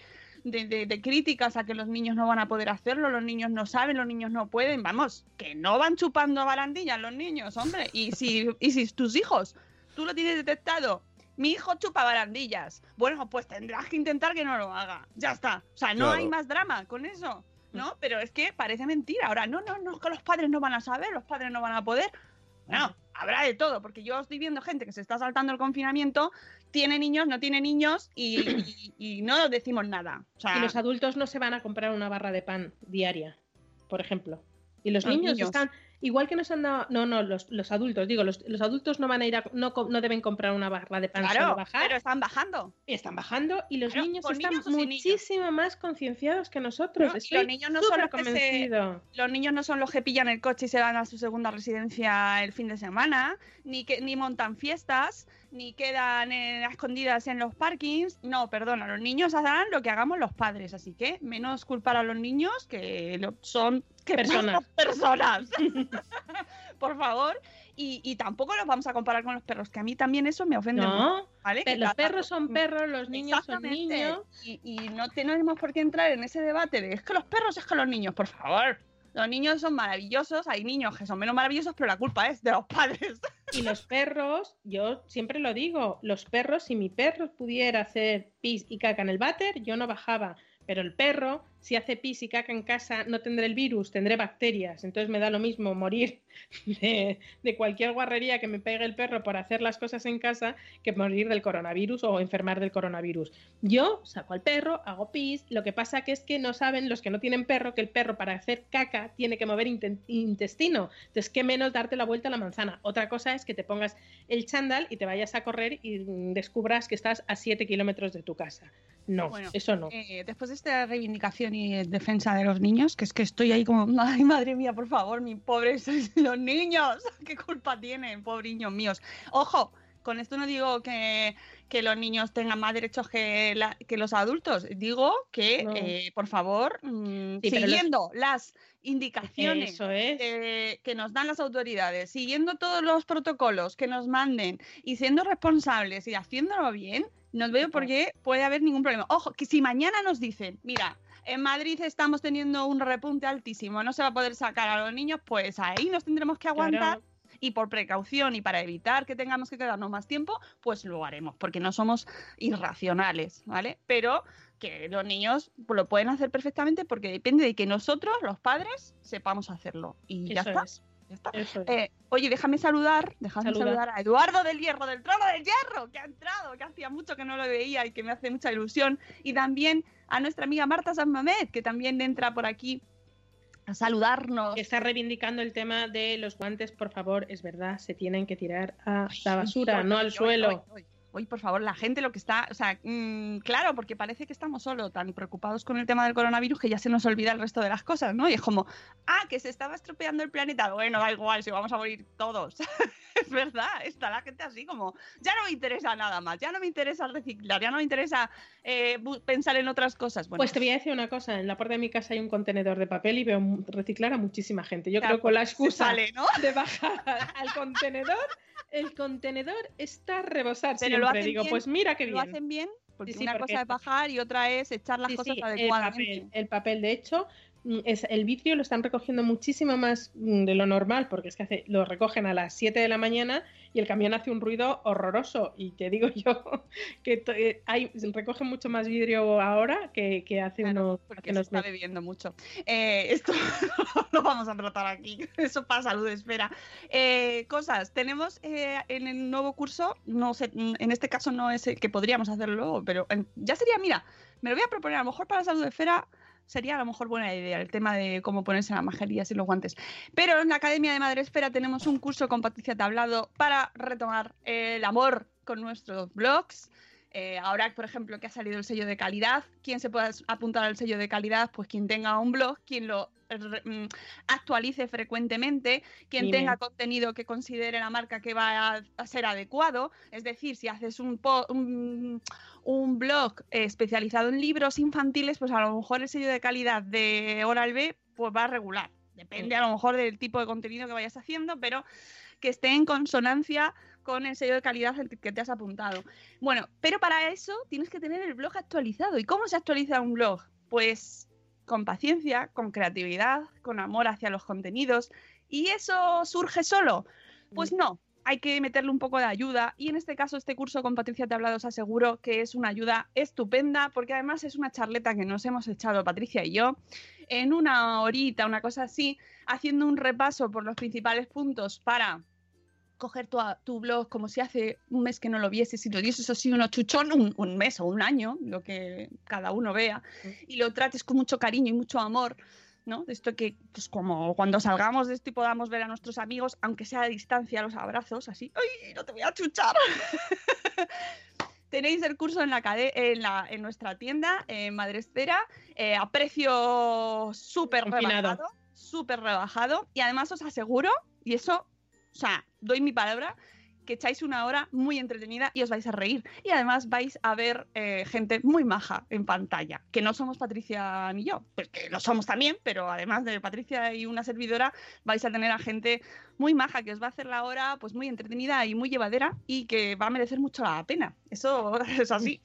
de, de- de críticas a que los niños no van a poder hacerlo, los niños no saben, los niños no pueden. Vamos, que no van chupando barandillas los niños, hombre. Y si, y si tus hijos, tú lo tienes detectado. Mi hijo chupa barandillas. Bueno, pues tendrás que intentar que no lo haga. Ya está. O sea, no Claro. hay más drama con eso. ¿No? Pero es que parece mentira. Ahora, no, no, no, es que los padres no van a saber, los padres no van a poder. Bueno, habrá de todo, porque yo estoy viendo gente que se está saltando el confinamiento, tiene niños, no tiene niños y, y- y no decimos nada. O sea, Y los adultos no se van a comprar una barra de pan diaria, por ejemplo. Y los Los niños, niños. están, igual que nos han dado, no, no, los, los adultos, digo, los, los adultos no van a ir a, no, no deben comprar una barra de pan, solo claro, bajar, pero están bajando. y están bajando y los niños están niños niños. muchísimo más concienciados que nosotros. No, y Estoy los niños no son los que se- convencido. Los niños no son los que pillan el coche y se van a su segunda residencia el fin de semana, ni que ni montan fiestas, ni quedan a escondidas en los parkings. No, perdona, los niños harán lo que hagamos los padres, así que menos culpar a los niños que lo- son que Personas. son personas. Por favor. Y, y tampoco los vamos a comparar con los perros, que a mí también eso me ofende. mucho, No, ¿vale? los perros son perros, los niños son niños. Y, y no tenemos por qué entrar en ese debate de es que los perros es que los niños, por favor. Los niños son maravillosos, hay niños que son menos maravillosos, pero la culpa es de los padres. Y los perros, yo siempre lo digo, los perros, si mi perro pudiera hacer pis y caca en el váter, yo no bajaba. Pero el perro, si hace pis y caca en casa, no tendré el virus, tendré bacterias. Entonces me da lo mismo morir de, de cualquier guarrería que me pegue el perro por hacer las cosas en casa que morir del coronavirus o enfermar del coronavirus. Yo saco al perro, hago pis. Lo que pasa que es que no saben los que no tienen perro que el perro para hacer caca tiene que mover inte- intestino. Entonces, qué menos darte la vuelta a la manzana. Otra cosa es que te pongas el chándal y te vayas a correr y descubras que estás a 7 kilómetros de tu casa. No, Bueno, eso no. Eh, después de esta reivindicación y defensa de los niños, que es que estoy ahí como, ay madre mía, por favor, mis pobres los niños, ¿qué culpa tienen, pobriños míos? Ojo, con esto no digo que, que los niños tengan más derechos que, la- que los adultos, digo que, No. eh, por favor, mm, Sí, pero los- siguiendo las indicaciones es. eh, que nos dan las autoridades, siguiendo todos los protocolos que nos manden y siendo responsables y haciéndolo bien, no veo por qué puede haber ningún problema. Ojo, que si mañana nos dicen, mira, en Madrid estamos teniendo un repunte altísimo, no se va a poder sacar a los niños, pues ahí nos tendremos que aguantar. Claro. Y por precaución y para evitar que tengamos que quedarnos más tiempo, pues lo haremos, porque no somos irracionales, ¿vale? Pero que los niños lo pueden hacer perfectamente porque depende de que nosotros, los padres, sepamos hacerlo. Y ya está. es. Ya está. Eso es. Eh, oye, déjame saludar, déjame Saluda. saludar a Eduardo del Hierro, del Trono del Hierro, que ha entrado, que hacía mucho que no lo veía y que me hace mucha ilusión. Y también a nuestra amiga Marta San Mamed, que también entra por aquí a saludarnos. está reivindicando el tema de los guantes, por favor, es verdad, se tienen que tirar a la basura, Hoy, no al suelo. Hoy, por favor, la gente lo que está, o sea, mm, claro, porque parece que estamos solo tan preocupados con el tema del coronavirus que ya se nos olvida el resto de las cosas, ¿no? Y es como, ah, que se estaba estropeando el planeta. Bueno, da igual, si vamos a morir todos. es verdad, está la gente así como, ya no me interesa nada más, ya no me interesa reciclar, ya no me interesa eh, pensar en otras cosas. Bueno, Pues te voy a decir una cosa, en la puerta de mi casa hay un contenedor de papel y veo reciclar a muchísima gente. Yo ya, creo que con la excusa sale, ¿no? de bajar al contenedor, el contenedor está a rebosar Pero siempre. hacen Digo, bien, pues mira qué Lo bien. hacen bien, porque Sí, sí, una porque cosa es bajar y otra es echar las Sí, cosas sí, el adecuadamente. papel, el papel, de hecho, es, el vidrio lo están recogiendo muchísimo más mm, de lo normal, porque es que hace, lo recogen a las 7 de la mañana y el camión hace un ruido horroroso. Y te digo yo que eh, hay, recogen mucho más vidrio ahora que, que hace Claro, unos, porque unos está bebiendo mucho. Eh, esto lo vamos a tratar aquí. Eso para salud, espera. Eh, cosas. Tenemos eh, en el nuevo curso, no sé, mm, en este caso no es el que podríamos hacerlo luego, pero en- ya sería, mira, me lo voy a proponer, a lo mejor para salud de esfera sería a lo mejor buena idea el tema de cómo ponerse las majerías y los guantes. Pero en la Academia de Madre Esfera tenemos un curso con Patricia Tablado para retomar el amor con nuestros blogs. Eh, ahora, por ejemplo, que ha salido el sello de calidad, ¿quién se puede apuntar al sello de calidad? Pues quien tenga un blog, quien lo actualice frecuentemente, quien Dime. tenga contenido que considere la marca que va a, a ser adecuado. Es decir, si haces un, po- un, un blog especializado en libros infantiles, pues a lo mejor el sello de calidad de Oral B pues va a regular. Depende a lo mejor del tipo de contenido que vayas haciendo, pero que esté en consonancia con el sello de calidad al que- que te has apuntado. Bueno, pero para eso tienes que tener el blog actualizado. ¿Y cómo se actualiza un blog? Pues con paciencia, con creatividad, con amor hacia los contenidos. ¿Y eso surge solo? Pues no, hay que meterle un poco de ayuda y en este caso este curso con Patricia Tablado os aseguro que es una ayuda estupenda porque además es una charleta que nos hemos echado Patricia y yo en una horita, una cosa así, haciendo un repaso por los principales puntos para coger tu, tu blog como si hace un mes que no lo vieses y lo dieses así uno chuchón, un, un mes o un año, lo que cada uno vea, y lo trates con mucho cariño y mucho amor, ¿no? De esto que, pues como cuando salgamos de esto y podamos ver a nuestros amigos, aunque sea a distancia, los abrazos, así, ¡ay, no te voy a chuchar! Tenéis el curso en, la, en, la- en nuestra tienda, en Madresfera, eh, a precio súper rebajado, súper rebajado, y además os aseguro, y eso, o sea, doy mi palabra, que echáis una hora muy entretenida y os vais a reír. Y además vais a ver eh, gente muy maja en pantalla, que no somos Patricia ni yo, pues que lo somos también, pero además de Patricia y una servidora, vais a tener a gente muy maja que os va a hacer la hora pues muy entretenida y muy llevadera y que va a merecer mucho la pena. Eso es así.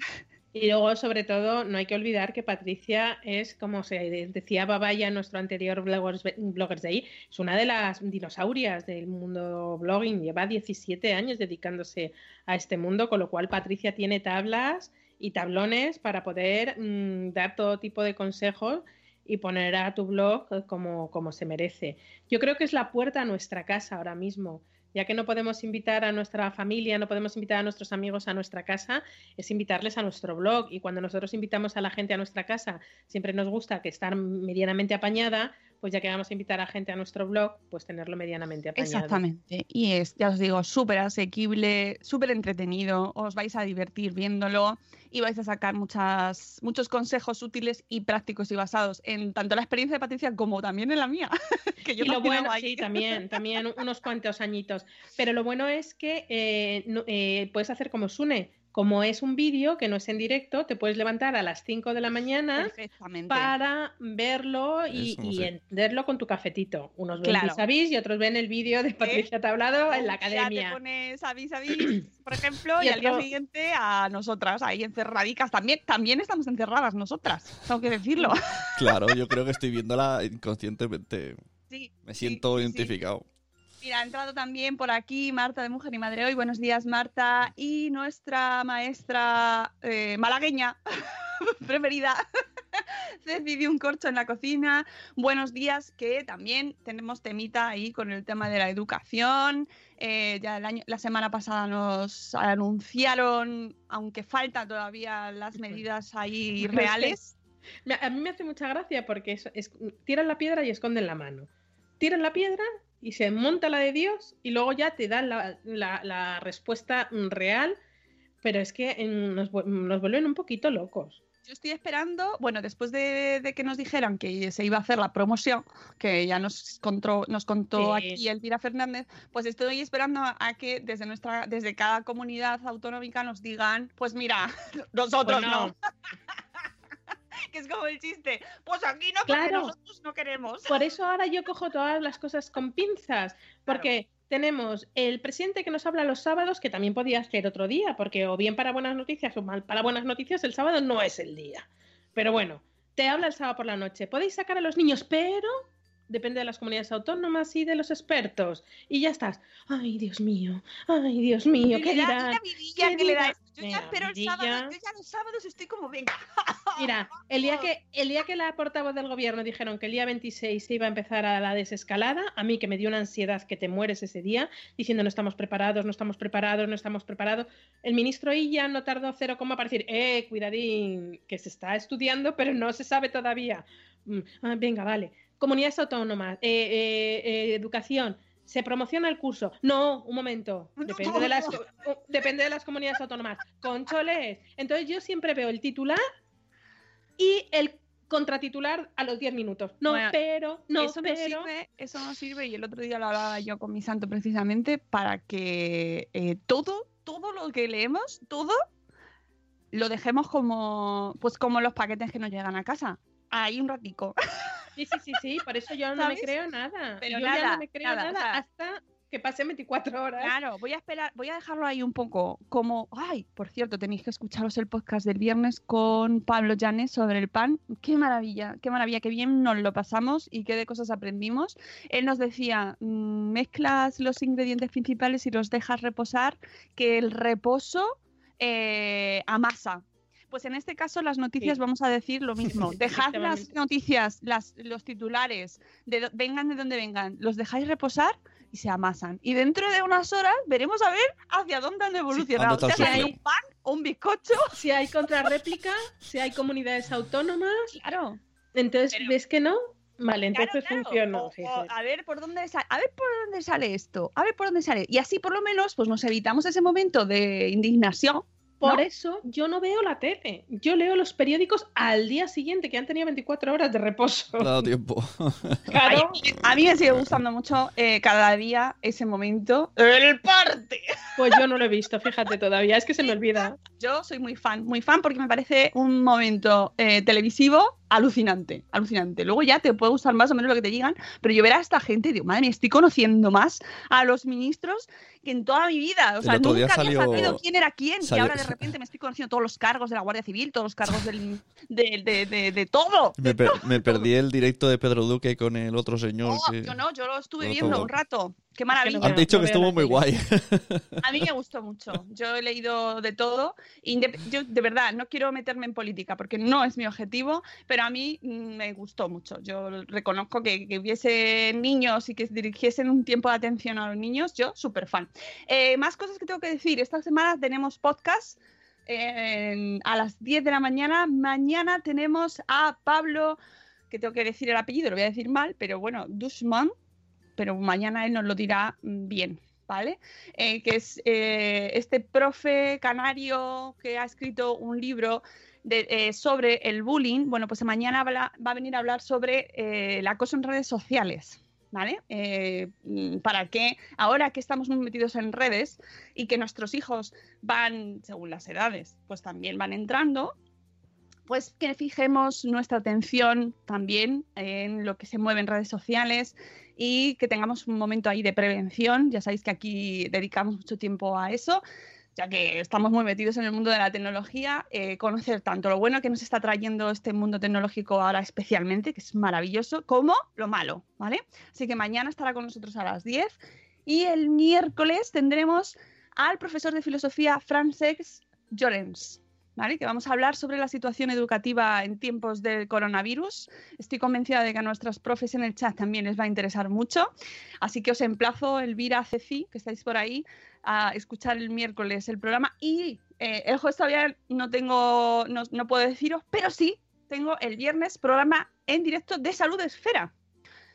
Y luego, sobre todo, no hay que olvidar que Patricia es, como se decía Babaya en nuestro anterior Bloggers, Bloggers Day, es una de las dinosaurias del mundo blogging. Lleva 17 años dedicándose a este mundo, con lo cual Patricia tiene tablas y tablones para poder mm, dar todo tipo de consejos y poner a tu blog como, como se merece. Yo creo que es la puerta a nuestra casa ahora mismo. Ya que no podemos invitar a nuestra familia, no podemos invitar a nuestros amigos a nuestra casa, es invitarles a nuestro blog. Y cuando nosotros invitamos a la gente a nuestra casa, siempre nos gusta que estar medianamente apañada, pues ya que vamos a invitar a gente a nuestro blog, pues tenerlo medianamente apañado. Exactamente. Y es, ya os digo, súper asequible, súper entretenido, os vais a divertir viéndolo y vais a sacar muchas, muchos consejos útiles y prácticos y basados en tanto la experiencia de Patricia como también en la mía. que yo y lo bueno, ahí. sí, también, también unos cuantos añitos. Pero lo bueno es que eh, no- eh, puedes hacer como Sune. Como es un vídeo que no es en directo, te puedes levantar a las 5 de la mañana para verlo y, Eso, y sí. entenderlo con tu cafetito. Unos ven Claro. vis a vis y otros ven el vídeo de Patricia Tablado en la Ya te academia. pones a vis a vis, por ejemplo, Y y, al día siguiente a nosotras, ahí encerradicas. También, también estamos encerradas nosotras, tengo que decirlo. Claro, yo creo que estoy viéndola inconscientemente. Sí, Me siento sí, sí. identificado. Mira, ha entrado también por aquí Marta de Mujer y Madre Hoy. Buenos días, Marta. Y nuestra maestra eh, malagueña preferida, Ceci de un corcho en la cocina. Buenos días, que también tenemos temita ahí con el tema de la educación. Eh, ya el año, la semana pasada nos anunciaron, aunque faltan todavía las medidas ahí reales. A mí me hace mucha gracia porque es, es- tiran la piedra y esconden la mano. Tiran la piedra y se monta la de Dios y luego ya te dan la, la- la respuesta real, pero es que nos, nos vuelven un poquito locos. Yo estoy esperando, bueno, después de, de que nos dijeran que se iba a hacer la promoción, que ya nos contó, nos contó Sí. aquí Elvira Fernández, pues estoy esperando a, a que desde nuestra, desde cada comunidad autonómica nos digan, pues mira, nosotros Pues no. no. que es como el chiste, pues aquí no, porque Claro. nosotros no queremos. Por eso ahora yo cojo todas las cosas con pinzas, porque tenemos el presidente que nos habla los sábados, que también podía ser otro día, porque o bien para buenas noticias o mal para buenas noticias, el sábado no es el día. Pero bueno, te habla el sábado por la noche. Podéis sacar a los niños, pero depende de las comunidades autónomas y de los expertos. Y ya estás. Ay, Dios mío, ay, Dios mío, ¿qué dirán? mira ¿Qué que le da dirán? esto. Yo ya espero el sábado, yo ya los sábados estoy como, venga. Mira, el día, que, el día que la portavoz del gobierno dijeron que el día 26 se iba a empezar a la desescalada, a mí que me dio una ansiedad que te mueres ese día, diciendo no estamos preparados, no estamos preparados, no estamos preparados. El ministro Illa no tardó cero coma para decir, eh, cuidadín, que se está estudiando, pero no se sabe todavía. Mm, ah, venga, vale. Comunidades autónomas, eh, eh, eh, educación. ¿Se promociona el curso? No, un momento. Depende de las, depende de las comunidades autónomas. Concholes. Entonces yo siempre veo el titular y el contratitular a los 10 minutos. No, Bueno, pero, no, eso, no sirve, eso no sirve, y el otro día lo hablaba yo con mi santo precisamente, para que eh, todo, todo lo que leemos, todo, lo dejemos como, pues como los paquetes que nos llegan a casa. Ahí un ratico. Sí, sí, sí, sí, por eso yo no me creo nada. Pero yo ya no me creo nada, nada, o sea- hasta que pasen 24 horas. Claro, voy a esperar, voy a dejarlo ahí un poco como, ay, por cierto, tenéis que escucharos el podcast del viernes con Pablo Llanes sobre el pan. Qué maravilla, qué maravilla, qué bien nos lo pasamos y qué de cosas aprendimos. Él nos decía, mm, mezclas los ingredientes principales y los dejas reposar, que el reposo eh, amasa. Pues en este caso las noticias Sí. vamos a decir lo mismo. Dejad las noticias, las, los titulares, de, vengan de donde vengan, los dejáis reposar y se amasan. Y dentro de unas horas veremos a ver hacia dónde han evolucionado. el Si hay un pan o un bizcocho. Si hay contrarréplica, si hay comunidades autónomas, Claro. entonces Pero- ves que no. Vale, entonces claro. funcionó. O- sí, o sí. a ver por dónde sale, a ver por dónde sale esto, a ver por dónde sale. Y así por lo menos pues nos evitamos ese momento de indignación. Por ¿no? eso yo no veo la tele. Yo leo los periódicos al día siguiente, que han tenido 24 horas de reposo. Dado tiempo. Claro. A mí me sigue gustando mucho eh, cada día ese momento. El parte. Pues yo no lo he visto, fíjate todavía. Es que se me olvida. Yo soy muy fan, muy fan porque me parece un momento eh, televisivo alucinante, alucinante. Luego ya te puede gustar más o menos lo que te digan, pero yo ver a esta gente y digo, madre mía, estoy conociendo más a los ministros que en toda mi vida. O sea, nunca había salió- sabido quién era quién salió- y ahora de repente me estoy conociendo todos los cargos de la Guardia Civil, todos los cargos del, de, de, de, de todo. Me, per- me perdí el directo de Pedro Duque con el otro señor. Oh, que- yo no, yo lo estuve viendo todo. un rato. Qué maravilla. Han dicho que estuvo muy guay. A mí me gustó mucho. Yo he leído de todo. Yo, de verdad, no quiero meterme en política porque no es mi objetivo, pero a mí mm, me gustó mucho. Yo reconozco que, que hubiese niños y que dirigiesen un tiempo de atención a los niños. Yo, súper fan. Eh, más cosas que tengo que decir. Esta semana tenemos podcast. a las 10 de la mañana. Mañana tenemos a Pablo, que tengo que decir el apellido, lo voy a decir mal, pero bueno, Dushman, pero mañana él nos lo dirá mm, bien, ¿vale? Eh, que es eh, este profe canario que ha escrito un libro de- eh, sobre el bullying. Bueno, pues mañana va a venir a hablar sobre eh, el acoso en redes sociales. ¿Vale? Mm, para que ahora que estamos muy metidos en redes y que nuestros hijos van, según las edades, pues también van entrando, pues que fijemos nuestra atención también en lo que se mueve en redes sociales y que tengamos un momento ahí de prevención. Ya sabéis que aquí dedicamos mucho tiempo a eso, ya que estamos muy metidos en el mundo de la tecnología, eh, conocer tanto lo bueno que nos está trayendo este mundo tecnológico ahora especialmente, que es maravilloso, como lo malo, ¿vale? Así que mañana estará con nosotros a las 10 y el miércoles tendremos al profesor de filosofía Francesc Llorens. Que vamos a hablar sobre la situación educativa en tiempos del coronavirus. Estoy convencida de que a nuestros profes en el chat también les va a interesar mucho. Así que os emplazo, Elvira, Ceci, que estáis por ahí, a escuchar el miércoles el programa. Y eh, el jueves todavía no tengo, no, no puedo deciros, pero sí tengo el viernes programa en directo de Salud Esfera.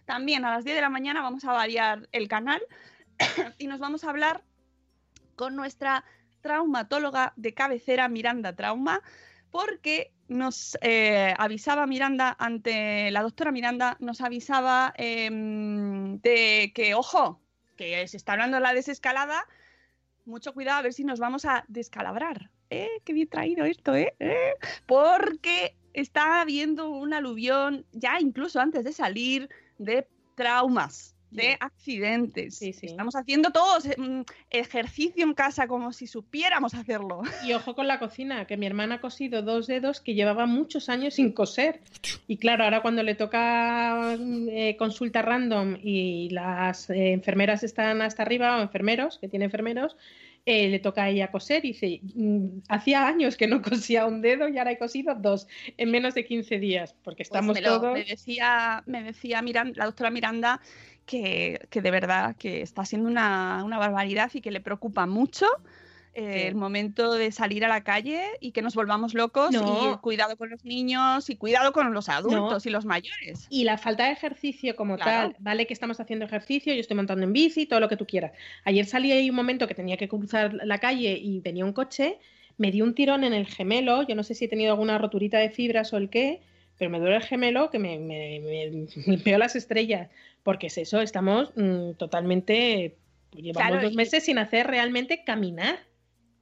También a las 10 de la mañana vamos a variar el canal y nos vamos a hablar con nuestra traumatóloga de cabecera, Miranda Trauma, porque nos eh, avisaba Miranda ante la doctora Miranda, nos avisaba eh, de que, ojo, que se está hablando de la desescalada, mucho cuidado a ver si nos vamos a descalabrar. ¿Eh? Qué bien traído esto, ¿eh? ¿Eh? Porque está habiendo un aluvión, ya incluso antes de salir, de traumas. De accidentes. Sí, sí. Estamos haciendo todos mm, ejercicio en casa como si supiéramos hacerlo. Y ojo con la cocina, que mi hermana ha cosido dos dedos que llevaba muchos años sin coser. Y claro, ahora cuando le toca eh, consulta random y las eh, enfermeras están hasta arriba, o enfermeros, que tiene enfermeros, eh, le toca a ella coser y dice, "Mm, hacía años que no cosía un dedo y ahora he cosido dos en menos de 15 días, porque Pues estamos me, lo- todos... me decía, me decía la doctora Miranda que, que de verdad que está siendo una, una barbaridad y que le preocupa mucho eh, Sí. el momento de salir a la calle y que nos volvamos locos No. y cuidado con los niños y cuidado con los adultos y los mayores. Y la falta de ejercicio como Claro. tal, vale que estamos haciendo ejercicio, yo estoy montando en bici, todo lo que tú quieras. Ayer salí ahí un momento que tenía que cruzar la calle y venía un coche, me dio un tirón en el gemelo, yo no sé si he tenido alguna roturita de fibras o el qué, pero me duele el gemelo que me, me, me- me veo las estrellas, porque es eso, estamos mm, totalmente, pues, llevamos Claro, dos y- meses sin hacer realmente caminar.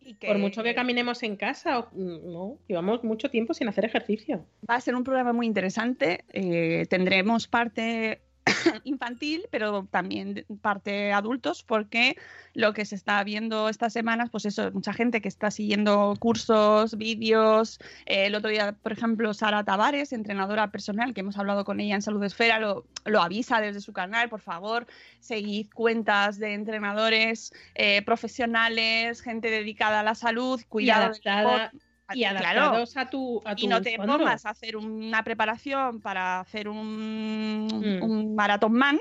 Y que Por mucho que caminemos en casa, o- mm, no, llevamos mucho tiempo sin hacer ejercicio. Va a ser un programa muy interesante. eh, tendremos parte infantil, pero también parte adultos, porque lo que se está viendo estas semanas, pues eso, mucha gente que está siguiendo cursos, vídeos. eh, el otro día, por ejemplo, Sara Tavares, entrenadora personal, que hemos hablado con ella en Salud Esfera, lo, lo avisa desde su canal, por favor, seguid cuentas de entrenadores eh, profesionales, gente dedicada a la salud, cuidado adaptada- Y Claro, adaptados a tu, a tu y no te fondo. pongas a hacer una preparación para hacer un, Mm. un maratón man,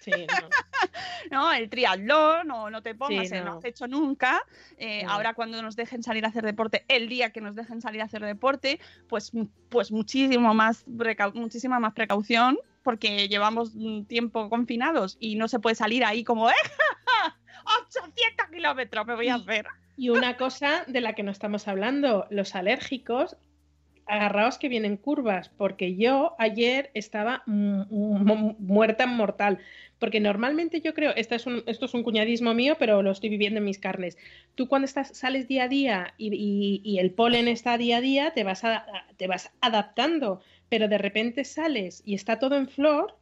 Sí, no. ¿no? El triatlón, o no te pongas Sí, en no. no has hecho nunca. Eh, No. Ahora cuando nos dejen salir a hacer deporte, el día que nos dejen salir a hacer deporte, pues, pues muchísimo más muchísima más precaución, porque llevamos tiempo confinados y no se puede salir ahí como, ¡eh! 800 kilómetros me voy a Y- hacer. Y una cosa de la que no estamos hablando, los alérgicos, agarraos que vienen curvas, porque yo ayer estaba mu- mu- muerta mortal, porque normalmente yo creo, esto es, un, esto es un cuñadismo mío, pero lo estoy viviendo en mis carnes. Tú cuando estás, sales día a día y el polen está día a día, te vas, a- te vas adaptando, pero de repente sales y está todo en flor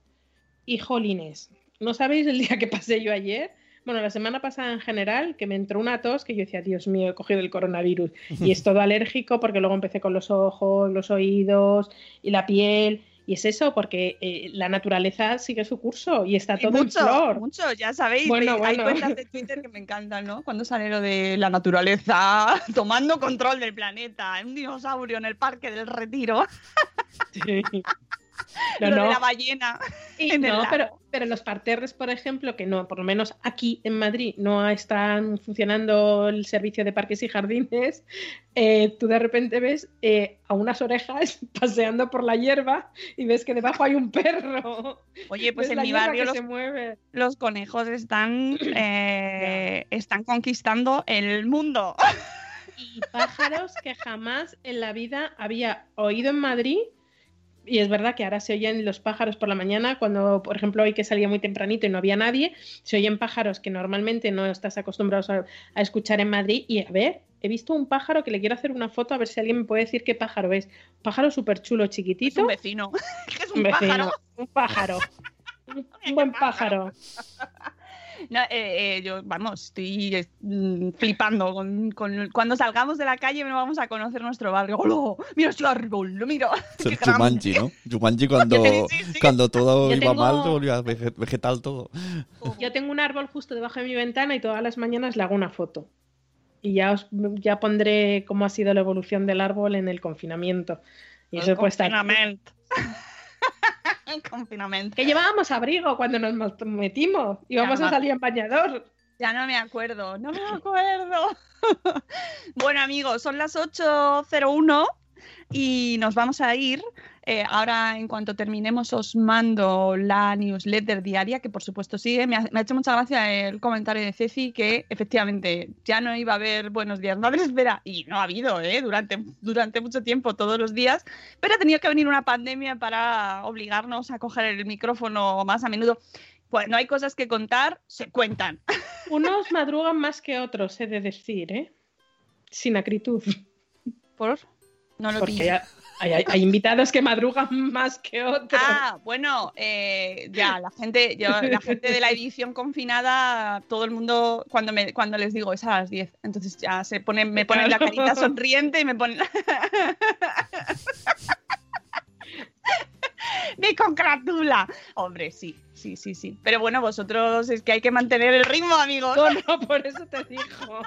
y jolines. ¿No sabéis el día que pasé yo ayer? Bueno, la semana pasada en general, que me entró una tos que yo decía, Dios mío, he cogido el coronavirus. Y es todo alérgico porque luego empecé con los ojos, los oídos y la piel. Y es eso, porque eh, la naturaleza sigue su curso y está Y todo mucho, en flor. mucho, ya sabéis. Bueno, ve- Hay bueno. cuentas de Twitter que me encantan, ¿no? Cuando sale lo de la naturaleza tomando control del planeta, un dinosaurio en el parque del retiro, Sí. No, lo no. de la ballena. Y no, pero, pero los parterres, por ejemplo, que no, por lo menos aquí en Madrid no están funcionando el servicio de parques y jardines, eh, tú de repente ves eh, a unas orejas paseando por la hierba y ves que debajo hay un perro. Oye, pues en mi barrio los, se mueve. los conejos están, eh, están conquistando el mundo. Y pájaros que jamás en la vida había oído en Madrid. Y es verdad que ahora se oyen los pájaros por la mañana, cuando, por ejemplo, hoy que salía muy tempranito y no había nadie, se oyen pájaros que normalmente no estás acostumbrados a, a escuchar en Madrid. Y a ver, he visto un pájaro que le quiero hacer una foto a ver si alguien me puede decir qué pájaro es. Pájaro súper chulo, Es chiquitito. un vecino. es un, Un vecino, pájaro. Un pájaro. Un buen pájaro. No, eh, eh, yo, vamos, estoy eh, mm, flipando. Con, con- cuando salgamos de la calle no vamos a conocer nuestro barrio. ¡Hola! ¡Mira este árbol! ¡Lo miro! Es el. Jumanji, ¿no? Jumanji cuando, Sí, sí. cuando todo Yo iba tengo- mal, volvía vege- vegetal todo. Yo tengo un árbol justo debajo de mi ventana y todas las mañanas le hago una foto. Y ya os ya pondré cómo ha sido la evolución del árbol en el confinamiento. Y eso El puede estar. El confinamiento. Que llevábamos abrigo cuando nos metimos. Íbamos Ya, a salir en bañador. Ya no me acuerdo, no me acuerdo. bueno, amigos, son las 8.01 y nos vamos a ir. Eh, ahora, en cuanto terminemos, os mando la newsletter diaria, que por supuesto sigue. Me ha, me ha hecho mucha gracia el comentario de Ceci que efectivamente ya no iba a haber buenos días, madre espera. Y no ha habido, ¿eh? Durante, durante mucho tiempo, todos los días. Pero ha tenido que venir una pandemia para obligarnos a coger el micrófono más a menudo. Cuando hay cosas que contar, se cuentan. Unos madrugan más que otros, he de decir, ¿eh? Sin acritud. ¿Por? No lo Porque pillo. ya- Hay, hay- hay invitados que madrugan más que otros. Ah, bueno, eh, ya, la gente, yo, la gente de la edición confinada, todo el mundo, cuando me, cuando les digo es a las 10, entonces ya se ponen, me ponen la carita sonriente y me ponen. me congratula. Hombre, sí, sí, sí, sí. Pero bueno, vosotros es que hay que mantener el ritmo, amigos. No, no, por eso te digo.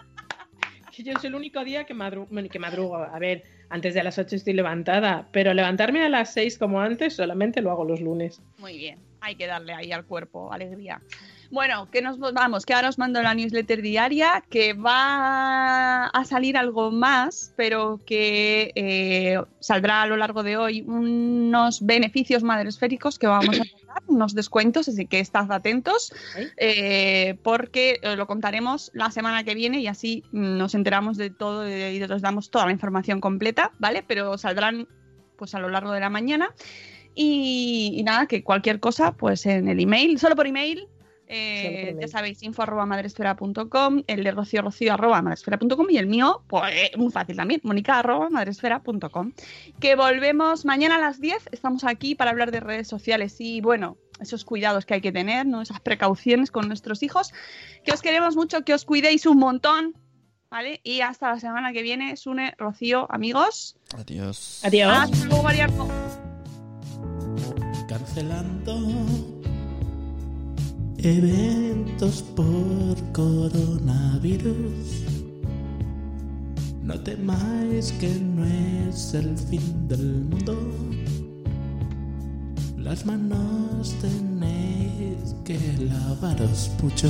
Yo es el único día que, madru- bueno, que madrugo. A ver, antes de las 8 estoy levantada, pero levantarme a las 6 como antes solamente lo hago los lunes. Muy bien, hay que darle ahí al cuerpo alegría. Bueno, que nos vamos, que ahora os mando la newsletter diaria, que va a salir algo más, pero que eh, saldrá a lo largo de hoy unos beneficios madresféricos que vamos a unos descuentos, así que estad atentos, ¿eh? eh, porque eh, lo contaremos la semana que viene y así nos enteramos de todo y os damos toda la información completa, ¿vale? Pero saldrán pues a lo largo de la mañana. Y, y nada, que cualquier cosa, pues en el email, solo por email. Eh, ya sabéis, info arroba madresfera.com, el de rocío rocío arroba madresfera.com y el mío, pues eh, muy fácil también, mónica arroba madresfera.com. Que volvemos mañana a las 10, estamos aquí para hablar de redes sociales y bueno, esos cuidados que hay que tener, ¿no? esas precauciones con nuestros hijos. Que os queremos mucho, que os cuidéis un montón, ¿vale? Y hasta la semana que viene, Sune, Rocío, amigos. Adiós. Adiós. Hasta luego, Mariano. Cancelando eventos por coronavirus. No temáis que no es el fin del mundo. Las manos tenéis que lavaros mucho.